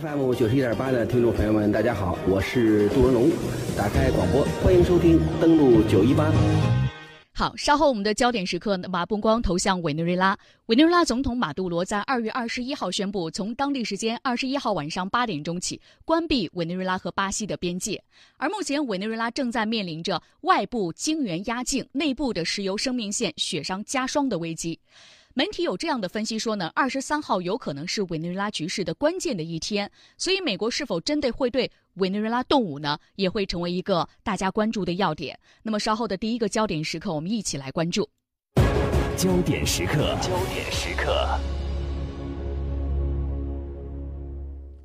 FM 九十一点八的听众朋友们，大家好，我是杜文龙，打开广播，欢迎收听，登录九一八。好，稍后我们的焦点时刻呢，把目光投向委内瑞拉。委内瑞拉总统马杜罗在二月二十一号宣布，从当地时间二十一号晚上八点钟起，关闭委内瑞拉和巴西的边界。而目前，委内瑞拉正在面临着外部晶圆压境、内部的石油生命线雪上加霜的危机。媒体有这样的分析说呢，二十三号有可能是委内瑞拉局势的关键的一天，所以美国是否真的会对委内瑞拉动武呢，也会成为一个大家关注的要点。那么稍后的第一个焦点时刻，我们一起来关注。焦点时刻，焦点时刻。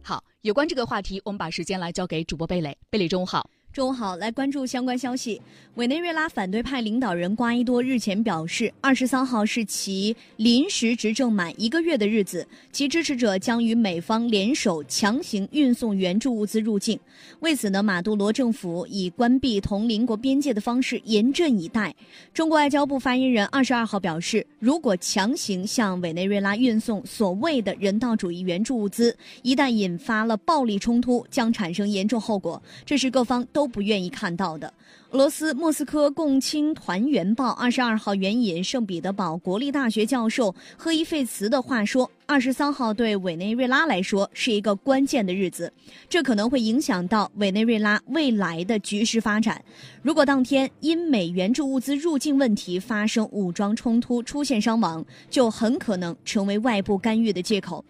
好，有关这个话题，我们把时间来交给主播贝蕾。贝蕾，中午好。中午好，来关注相关消息。委内瑞拉反对派领导人瓜伊多日前表示，二十三号是其临时执政满一个月的日子，其支持者将与美方联手强行运送援助物资入境。为此呢，马杜罗政府以关闭同邻国边界的方式严阵以待。中国外交部发言人二十二号表示，如果强行向委内瑞拉运送所谓的人道主义援助物资，一旦引发了暴力冲突，将产生严重后果，这是各方都。不愿意看到的。俄罗斯莫斯科共青团员报二十二号援引圣彼得堡国立大学教授赫伊费茨的话说：“二十三号对委内瑞拉来说是一个关键的日子，这可能会影响到委内瑞拉未来的局势发展。如果当天因美援助物资入境问题发生武装冲突，出现伤亡，就很可能成为外部干预的借口。”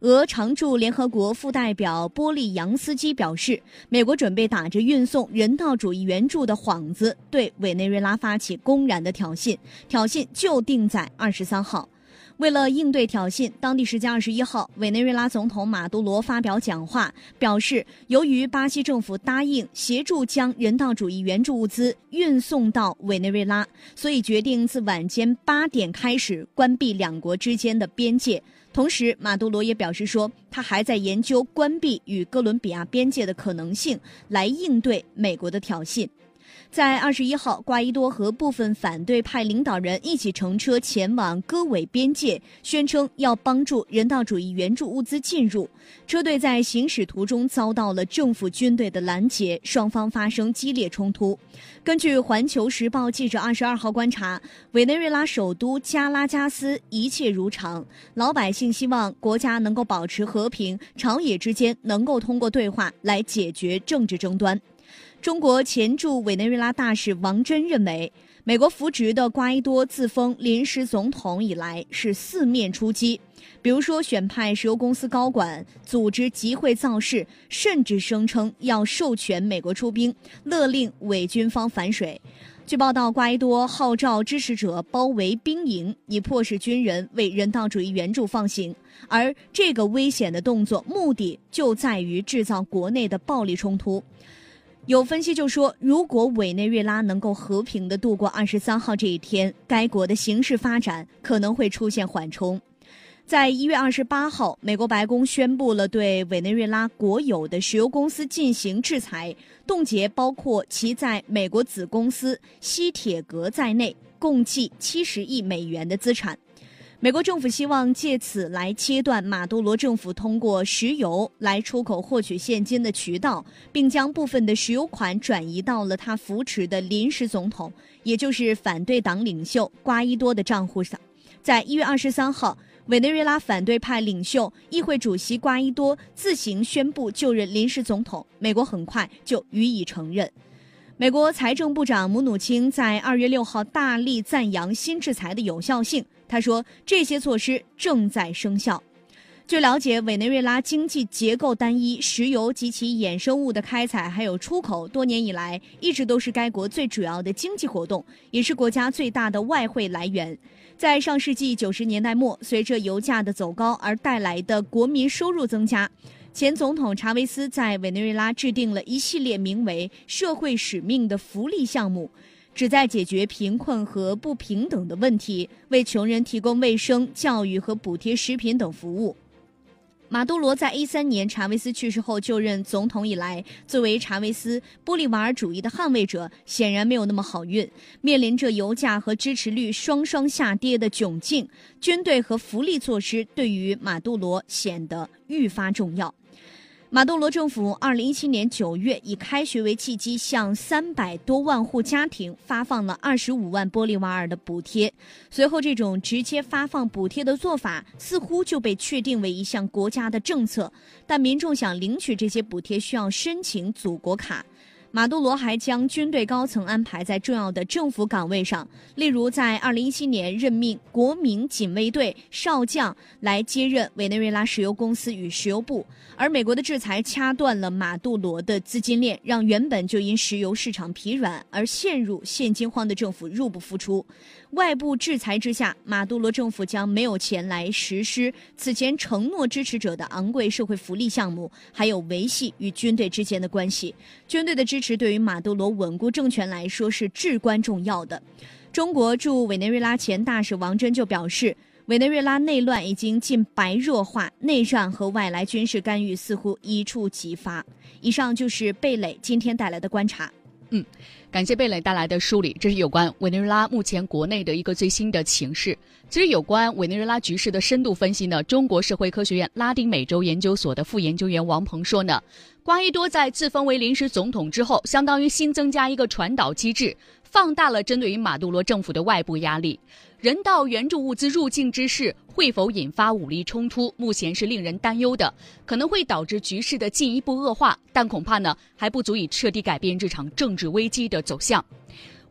俄常驻联合国副代表波利扬斯基表示，美国准备打着运送人道主义援助的幌子，对委内瑞拉发起公然的挑衅，挑衅就定在二十三号。为了应对挑衅，当地时间二十一号，委内瑞拉总统马杜罗发表讲话，表示由于巴西政府答应协助将人道主义援助物资运送到委内瑞拉，所以决定自晚间八点开始关闭两国之间的边界。同时，马杜罗也表示说，他还在研究关闭与哥伦比亚边界的可能性，来应对美国的挑衅。在二十一号，瓜伊多和部分反对派领导人一起乘车前往戈韦边界，宣称要帮助人道主义援助物资进入。车队在行驶途中遭到了政府军队的拦截，双方发生激烈冲突。根据《环球时报》记者二十二号观察，委内瑞拉首都加拉加斯一切如常，老百姓希望国家能够保持和平，朝野之间能够通过对话来解决政治争端。中国前驻委内瑞拉大使王真认为，美国扶植的瓜伊多自封临时总统以来是四面出击，比如说选派石油公司高管组织集会造势，甚至声称要授权美国出兵，勒令伪军方反水。据报道，瓜伊多号召支持者包围兵营，以迫使军人为人道主义援助放行，而这个危险的动作目的就在于制造国内的暴力冲突。有分析就说，如果委内瑞拉能够和平的度过二十三号这一天，该国的形势发展可能会出现缓冲。在一月二十八号，美国白宫宣布了对委内瑞拉国有的石油公司进行制裁，冻结包括其在美国子公司西铁格在内共计七十亿美元的资产。美国政府希望借此来切断马杜罗政府通过石油来出口获取现金的渠道，并将部分的石油款转移到了他扶持的临时总统，也就是反对党领袖瓜伊多的账户上。在一月二十三号，委内瑞拉反对派领袖议会主席瓜伊多自行宣布就任临时总统，美国很快就予以承认。美国财政部长姆努钦在二月六号大力赞扬新制裁的有效性。他说：“这些措施正在生效。”据了解，委内瑞拉经济结构单一，石油及其衍生物的开采还有出口，多年以来一直都是该国最主要的经济活动，也是国家最大的外汇来源。在上世纪九十年代末，随着油价的走高而带来的国民收入增加，前总统查韦斯在委内瑞拉制定了一系列名为“社会使命”的福利项目。旨在解决贫困和不平等的问题，为穷人提供卫生、教育和补贴食品等服务。马杜罗在一三年查韦斯去世后就任总统以来，作为查韦斯玻利瓦尔主义的捍卫者，显然没有那么好运。面临着油价和支持率双双下跌的窘境，军队和福利措施对于马杜罗显得愈发重要。马杜罗政府二零一七年九月以开学为契机，向三百多万户家庭发放了二十五万玻利瓦尔的补贴。随后，这种直接发放补贴的做法似乎就被确定为一项国家的政策。但民众想领取这些补贴，需要申请祖国卡。马杜罗还将军队高层安排在重要的政府岗位上，例如在2017年任命国民警卫队少将来接任委内瑞拉石油公司与石油部。而美国的制裁掐断了马杜罗的资金链，让原本就因石油市场疲软而陷入现金荒的政府入不敷出。外部制裁之下，马杜罗政府将没有钱来实施此前承诺支持者的昂贵社会福利项目，还有维系与军队之间的关系。军队的支持对于马杜罗稳固政权来说是至关重要的。中国驻委内瑞拉前大使王真就表示，委内瑞拉内乱已经近白热化，内战和外来军事干预似乎一触即发。以上就是贝磊今天带来的观察。嗯。感谢贝磊带来的梳理，这是有关委内瑞拉目前国内的一个最新的情势。其实，有关委内瑞拉局势的深度分析呢，中国社会科学院拉丁美洲研究所的副研究员王鹏说呢，瓜伊多在自封为临时总统之后，相当于新增加一个传导机制，放大了针对于马杜罗政府的外部压力。人道援助物资入境之事会否引发武力冲突，目前是令人担忧的，可能会导致局势的进一步恶化，但恐怕呢还不足以彻底改变这场政治危机的走向。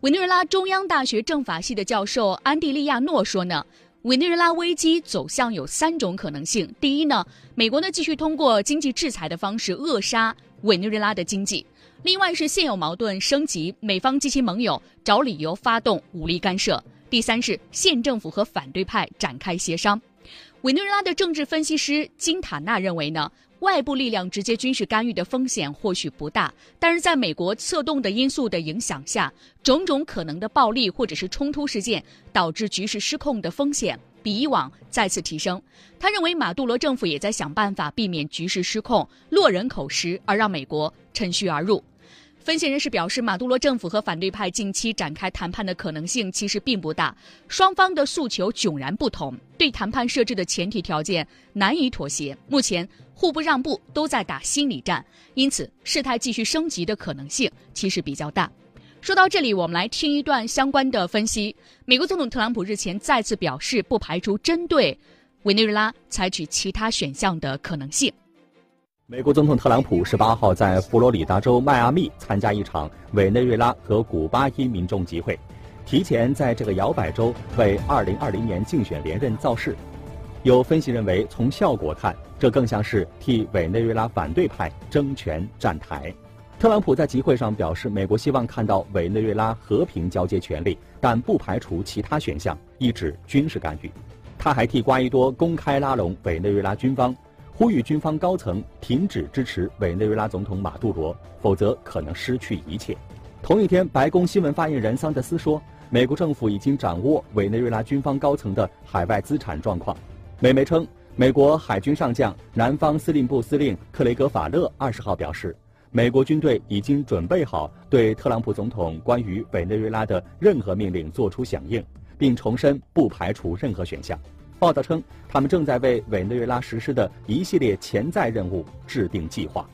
委内瑞拉中央大学政法系的教授安蒂利亚诺说呢，委内瑞拉危机走向有三种可能性：第一呢，美国呢继续通过经济制裁的方式扼杀委内瑞拉的经济；另外是现有矛盾升级，美方及其盟友找理由发动武力干涉。第三是县政府和反对派展开协商。委内瑞拉的政治分析师金塔纳认为呢，外部力量直接军事干预的风险或许不大，但是在美国策动的因素的影响下，种种可能的暴力或者是冲突事件导致局势失控的风险比以往再次提升。他认为马杜罗政府也在想办法避免局势失控落人口实，而让美国趁虚而入。分析人士表示，马杜罗政府和反对派近期展开谈判的可能性其实并不大，双方的诉求迥然不同，对谈判设置的前提条件难以妥协，目前互不让步，都在打心理战，因此事态继续升级的可能性其实比较大。说到这里，我们来听一段相关的分析。美国总统特朗普日前再次表示，不排除针对委内瑞拉采取其他选项的可能性。美国总统特朗普十八号在佛罗里达州迈阿密参加一场委内瑞拉和古巴裔民众集会，提前在这个摇摆州为二零二零年竞选连任造势。有分析认为，从效果看，这更像是替委内瑞拉反对派争权站台。特朗普在集会上表示，美国希望看到委内瑞拉和平交接权力，但不排除其他选项，意指军事干预。他还替瓜伊多公开拉拢委内瑞拉军方。呼吁军方高层停止支持委内瑞拉总统马杜罗，否则可能失去一切。同一天，白宫新闻发言人桑德斯说，美国政府已经掌握委内瑞拉军方高层的海外资产状况。美媒称，美国海军上将、南方司令部司令克雷格·法勒二十号表示，美国军队已经准备好对特朗普总统关于委内瑞拉的任何命令作出响应，并重申不排除任何选项。报道称，他们正在为委内瑞拉实施的一系列潜在任务制定计划。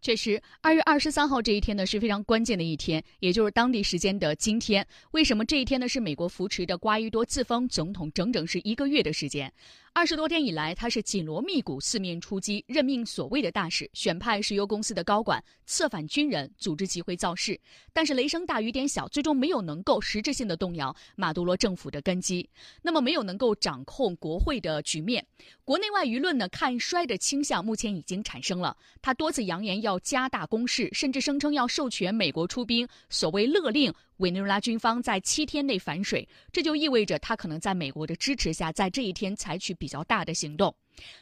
确实，二月二十三号这一天呢是非常关键的一天，也就是当地时间的今天。为什么这一天呢？是美国扶持的瓜伊多自封总统整整是一个月的时间。二十多天以来，他是紧锣密鼓、四面出击，任命所谓的大使，选派石油公司的高管，策反军人，组织集会造势。但是雷声大雨点小，最终没有能够实质性的动摇马杜罗政府的根基，那么没有能够掌控国会的局面。国内外舆论呢看衰的倾向目前已经产生了。他多次扬言要加大攻势，甚至声称要授权美国出兵，所谓勒令。委内瑞拉军方在七天内反水，这就意味着他可能在美国的支持下，在这一天采取比较大的行动。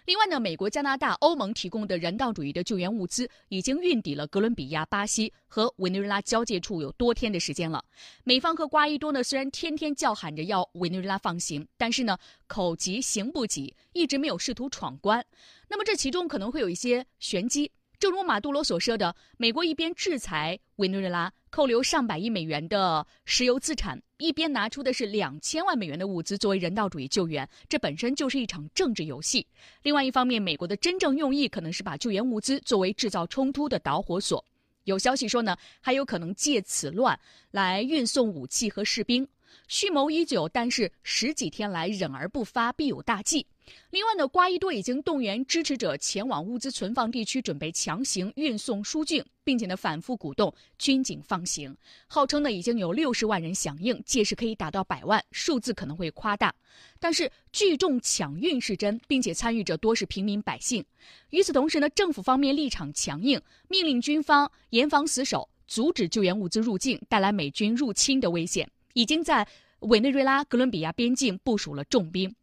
另外呢，美国、加拿大、欧盟提供的人道主义的救援物资已经运抵了哥伦比亚、巴西和委内瑞拉交界处有多天的时间了。美方和瓜伊多呢，虽然天天叫喊着要委内瑞拉放行，但是呢，口急行不急，一直没有试图闯关。那么这其中可能会有一些玄机。正如马杜罗所说的，美国一边制裁委内瑞拉，扣留上百亿美元的石油资产，一边拿出的是两千万美元的物资作为人道主义救援，这本身就是一场政治游戏。另外一方面，美国的真正用意可能是把救援物资作为制造冲突的导火索。有消息说呢，还有可能借此乱来运送武器和士兵。蓄谋已久，但是十几天来忍而不发，必有大计。另外呢，瓜伊多已经动员支持者前往物资存放地区，准备强行运送疏浚，并且呢反复鼓动军警放行，号称呢已经有六十万人响应，届时可以达到百万，数字可能会夸大。但是聚众抢运是真，并且参与者多是平民百姓。与此同时呢，政府方面立场强硬，命令军方严防死守，阻止救援物资入境，带来美军入侵的危险。已经在委内瑞拉哥伦比亚边境部署了重兵，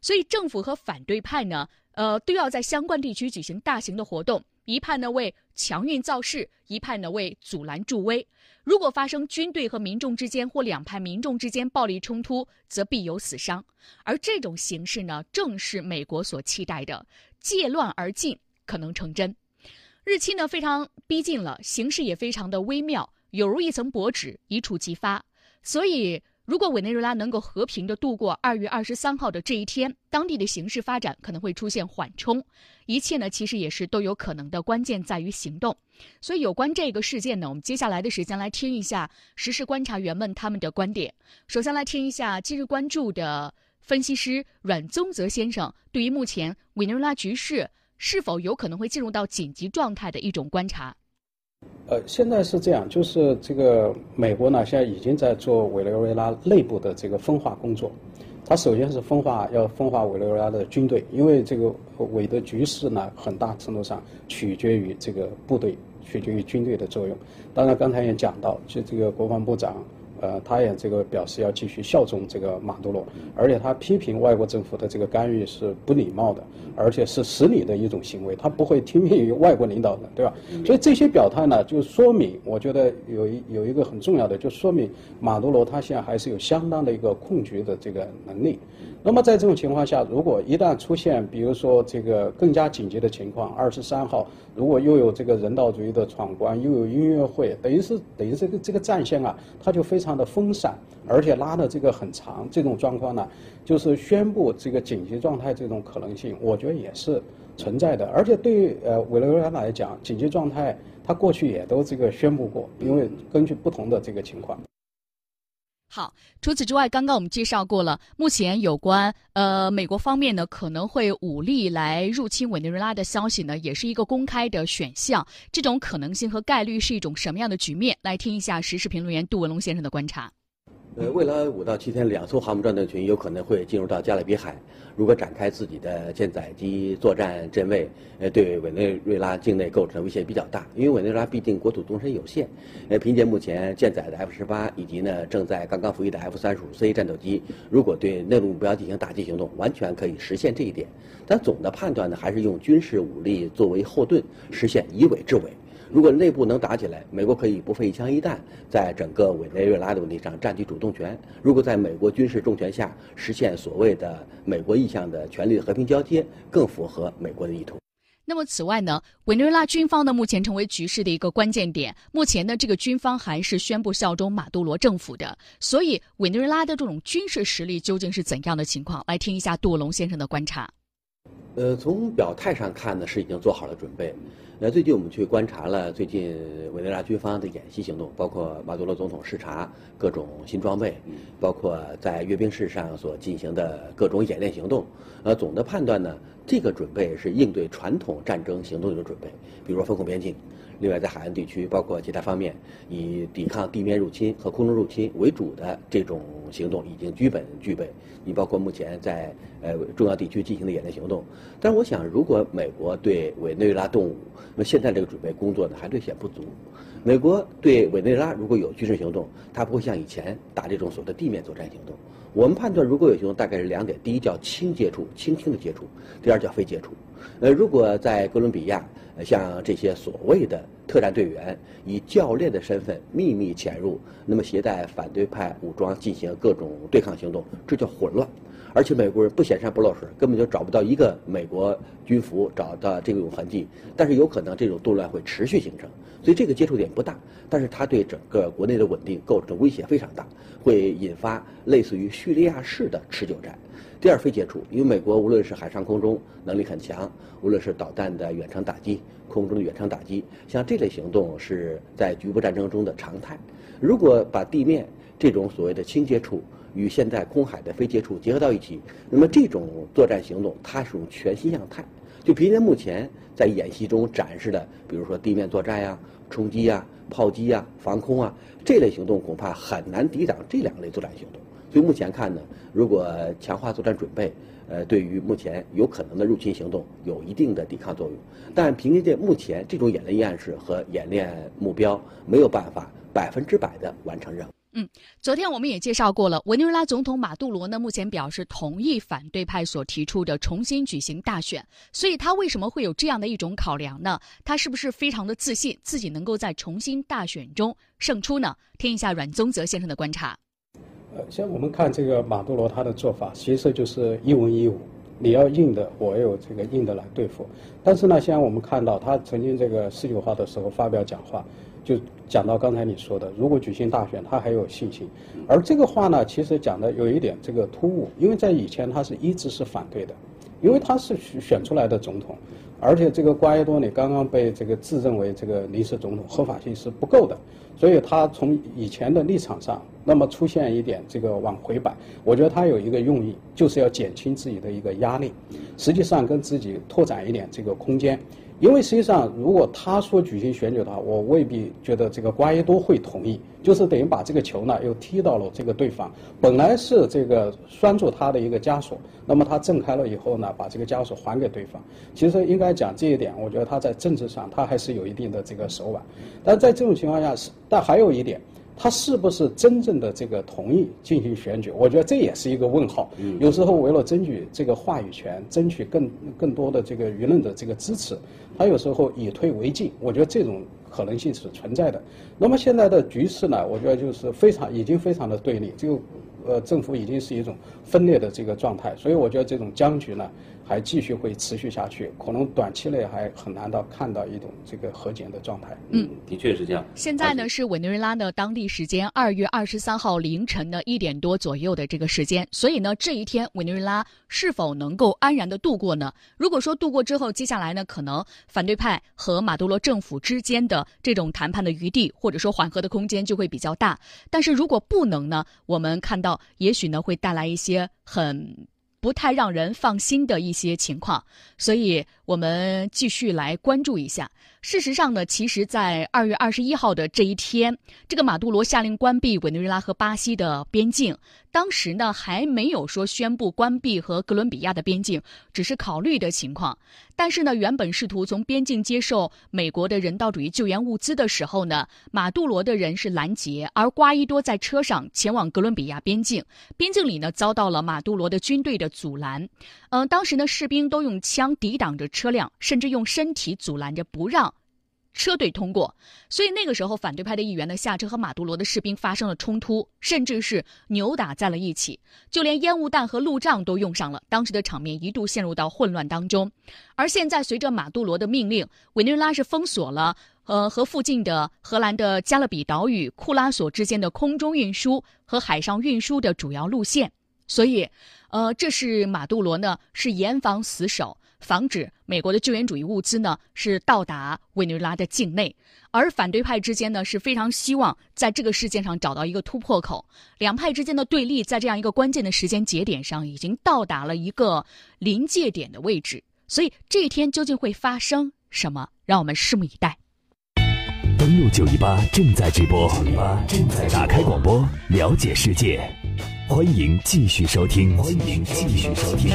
所以政府和反对派呢，呃，都要在相关地区举行大型的活动。一派呢为强运造势，一派呢为阻拦助威。如果发生军队和民众之间或两派民众之间暴力冲突，则必有死伤。而这种形势呢，正是美国所期待的，借乱而进可能成真。日期呢非常逼近了，形势也非常的微妙，有如一层薄纸，一触即发。所以，如果委内瑞拉能够和平的度过二月二十三号的这一天，当地的形势发展可能会出现缓冲。一切呢，其实也是都有可能的，关键在于行动。所以，有关这个事件呢，我们接下来的时间来听一下时事观察员们他们的观点。首先来听一下今日关注的分析师阮宗泽先生对于目前委内瑞拉局势是否有可能会进入到紧急状态的一种观察。呃，现在是这样，就是这个美国呢，现在已经在做委内瑞拉内部的这个分化工作。它首先是分化，要分化委内瑞拉的军队，因为这个委的局势呢，很大程度上取决于这个部队，取决于军队的作用。当然，刚才也讲到，就这个国防部长。呃，他也这个表示要继续效忠这个马杜罗，而且他批评外国政府的这个干预是不礼貌的，而且是失礼的一种行为，他不会听命于外国领导人，对吧？所以这些表态呢，就说明，我觉得有一有一个很重要的，就说明马杜罗他现在还是有相当的一个控局的这个能力。那么在这种情况下，如果一旦出现，比如说这个更加紧急的情况，二十三号，如果又有这个人道主义的闯关，又有音乐会，等于是等于这个这个战线啊，它就非常的分散，而且拉的这个很长，这种状况呢，就是宣布这个紧急状态这种可能性，我觉得也是存在的。而且对于呃委内瑞拉来讲，紧急状态它过去也都这个宣布过，因为根据不同的这个情况。好，除此之外，刚刚我们介绍过了，目前有关呃美国方面呢可能会武力来入侵委内瑞拉的消息呢，也是一个公开的选项。这种可能性和概率是一种什么样的局面？来听一下时事评论员杜文龙先生的观察。呃，未来五到七天，两艘航母战斗群有可能会进入到加勒比海，如果展开自己的舰载机作战阵位，呃，对委内瑞拉境内构成威胁比较大。因为委内瑞拉毕竟国土纵深有限，呃，凭借目前舰载的 F 十八以及呢正在刚刚服役的 F 三十五 C 战斗机，如果对内陆目标进行打击行动，完全可以实现这一点。但总的判断呢，还是用军事武力作为后盾，实现以委制委。如果内部能打起来，美国可以不费一枪一弹，在整个委内瑞拉的问题上占据主动权。如果在美国军事重权下实现所谓的美国意向的权力和平交接，更符合美国的意图。那么，此外呢，委内瑞拉军方呢目前成为局势的一个关键点。目前呢，这个军方还是宣布效忠马杜罗政府的。所以，委内瑞拉的这种军事实力究竟是怎样的情况？来听一下杜龙先生的观察。呃，从表态上看呢，是已经做好了准备。那最近我们去观察了最近委内瑞拉军方的演习行动，包括马杜罗总统视察各种新装备，包括在阅兵式上所进行的各种演练行动。呃，总的判断呢，这个准备是应对传统战争行动的准备，比如说封控边境。另外，在海岸地区，包括其他方面，以抵抗地面入侵和空中入侵为主的这种行动已经基本具备。你包括目前在呃重要地区进行的演练行动。但是，我想，如果美国对委内瑞拉动武，那现在这个准备工作呢还略显不足。美国对委内瑞拉如果有军事行动，它不会像以前打这种所谓的地面作战行动。我们判断，如果有行动，大概是两点：第一叫轻接触，轻轻的接触；第二叫非接触。呃，如果在哥伦比亚，像这些所谓的特战队员以教练的身份秘密潜入，那么携带反对派武装进行各种对抗行动，这叫混乱。而且美国人不显山不露水，根本就找不到一个美国军服找到这种痕迹。但是有可能这种动乱会持续形成，所以这个接触点不大，但是它对整个国内的稳定构成的威胁非常大，会引发类似于叙利亚式的持久战。第二，非接触，因为美国无论是海上空中能力很强，无论是导弹的远程打击、空中的远程打击，像这类行动是在局部战争中的常态。如果把地面这种所谓的轻接触，与现在空海的非接触结合到一起，那么这种作战行动它是种全新样态。就凭借目前在演习中展示的，比如说地面作战呀、冲击呀、炮击呀、防空啊这类行动，恐怕很难抵挡这两类作战行动。所以目前看呢，如果强化作战准备，呃，对于目前有可能的入侵行动有一定的抵抗作用。但凭借目前这种演练样式和演练目标，没有办法百分之百的完成任务。嗯，昨天我们也介绍过了，委内瑞拉总统马杜罗呢，目前表示同意反对派所提出的重新举行大选。所以他为什么会有这样的一种考量呢？他是不是非常的自信自己能够在重新大选中胜出呢？听一下阮宗泽先生的观察。呃，像我们看这个马杜罗他的做法，其实就是一文一武，你要硬的，我有这个硬的来对付。但是呢，像我们看到他曾经这个十九号的时候发表讲话。就讲到刚才你说的，如果举行大选，他还有信心。而这个话呢，其实讲的有一点这个突兀，因为在以前他是一直是反对的，因为他是选出来的总统，而且这个瓜伊多呢刚刚被这个自认为这个临时总统，合法性是不够的，所以他从以前的立场上，那么出现一点这个往回摆，我觉得他有一个用意，就是要减轻自己的一个压力，实际上跟自己拓展一点这个空间。因为实际上，如果他说举行选举的话，我未必觉得这个瓜伊多会同意。就是等于把这个球呢又踢到了这个对方。本来是这个拴住他的一个枷锁，那么他挣开了以后呢，把这个枷锁还给对方。其实应该讲这一点，我觉得他在政治上他还是有一定的这个手腕。但在这种情况下是，但还有一点。他是不是真正的这个同意进行选举？我觉得这也是一个问号。有时候为了争取这个话语权，争取更更多的这个舆论的这个支持，他有时候以退为进。我觉得这种可能性是存在的。那么现在的局势呢？我觉得就是非常已经非常的对立，这个呃政府已经是一种分裂的这个状态。所以我觉得这种僵局呢。还继续会持续下去，可能短期内还很难到看到一种这个和解的状态。嗯，的确是这样。现在呢是委内瑞拉的当地时间二月二十三号凌晨的一点多左右的这个时间，所以呢这一天委内瑞拉是否能够安然的度过呢？如果说度过之后，接下来呢可能反对派和马杜罗政府之间的这种谈判的余地或者说缓和的空间就会比较大。但是如果不能呢，我们看到也许呢会带来一些很。不太让人放心的一些情况，所以我们继续来关注一下。事实上呢，其实，在二月二十一号的这一天，这个马杜罗下令关闭委内瑞拉和巴西的边境。当时呢，还没有说宣布关闭和哥伦比亚的边境，只是考虑的情况。但是呢，原本试图从边境接受美国的人道主义救援物资的时候呢，马杜罗的人是拦截，而瓜伊多在车上前往哥伦比亚边境，边境里呢遭到了马杜罗的军队的阻拦。嗯，当时呢，士兵都用枪抵挡着车辆，甚至用身体阻拦着不让。车队通过，所以那个时候反对派的议员呢下车和马杜罗的士兵发生了冲突，甚至是扭打在了一起，就连烟雾弹和路障都用上了。当时的场面一度陷入到混乱当中。而现在随着马杜罗的命令，委内瑞拉是封锁了呃和附近的荷兰的加勒比岛屿库拉索之间的空中运输和海上运输的主要路线，所以，呃，这是马杜罗呢是严防死守。防止美国的救援主义物资呢是到达委内瑞拉的境内，而反对派之间呢是非常希望在这个事件上找到一个突破口。两派之间的对立在这样一个关键的时间节点上已经到达了一个临界点的位置，所以这一天究竟会发生什么，让我们拭目以待。登录九一八正在直播，正在打开广播，了解世界，欢迎继续收听，欢迎继续收听。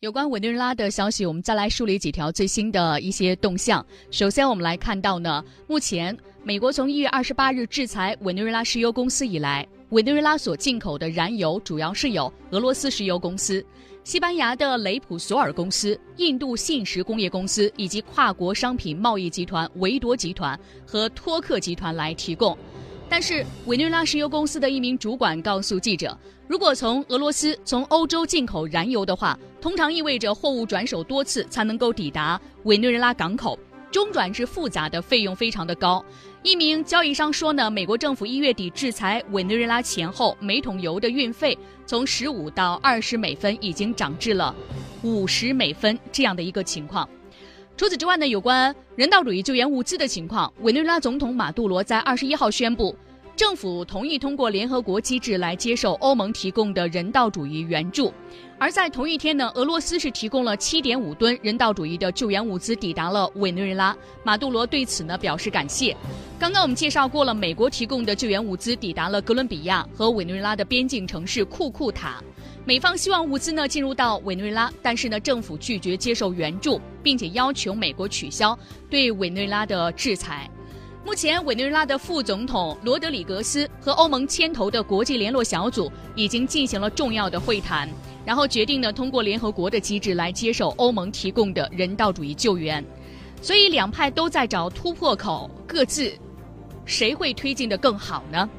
有关委内瑞拉的消息，我们再来梳理几条最新的一些动向。首先，我们来看到呢，目前美国从一月二十八日制裁委内瑞拉石油公司以来，委内瑞拉所进口的燃油主要是有俄罗斯石油公司、西班牙的雷普索尔公司、印度信实工业公司以及跨国商品贸易集团维多集团和托克集团来提供。但是委内瑞拉石油公司的一名主管告诉记者，如果从俄罗斯、从欧洲进口燃油的话，通常意味着货物转手多次才能够抵达委内瑞拉港口，中转是复杂的，费用非常的高。一名交易商说呢，美国政府一月底制裁委内瑞拉前后，每桶油的运费从十五到二十美分，已经涨至了五十美分这样的一个情况。除此之外呢，有关人道主义救援物资的情况，委内瑞拉总统马杜罗在二十一号宣布，政府同意通过联合国机制来接受欧盟提供的人道主义援助。而在同一天呢，俄罗斯是提供了七点五吨人道主义的救援物资抵达了委内瑞拉，马杜罗对此呢表示感谢。刚刚我们介绍过了，美国提供的救援物资抵达了哥伦比亚和委内瑞拉的边境城市库库塔。美方希望物资呢进入到委内瑞拉，但是呢政府拒绝接受援助，并且要求美国取消对委内瑞拉的制裁。目前，委内瑞拉的副总统罗德里格斯和欧盟牵头的国际联络小组已经进行了重要的会谈，然后决定呢通过联合国的机制来接受欧盟提供的人道主义救援。所以，两派都在找突破口，各自谁会推进的更好呢？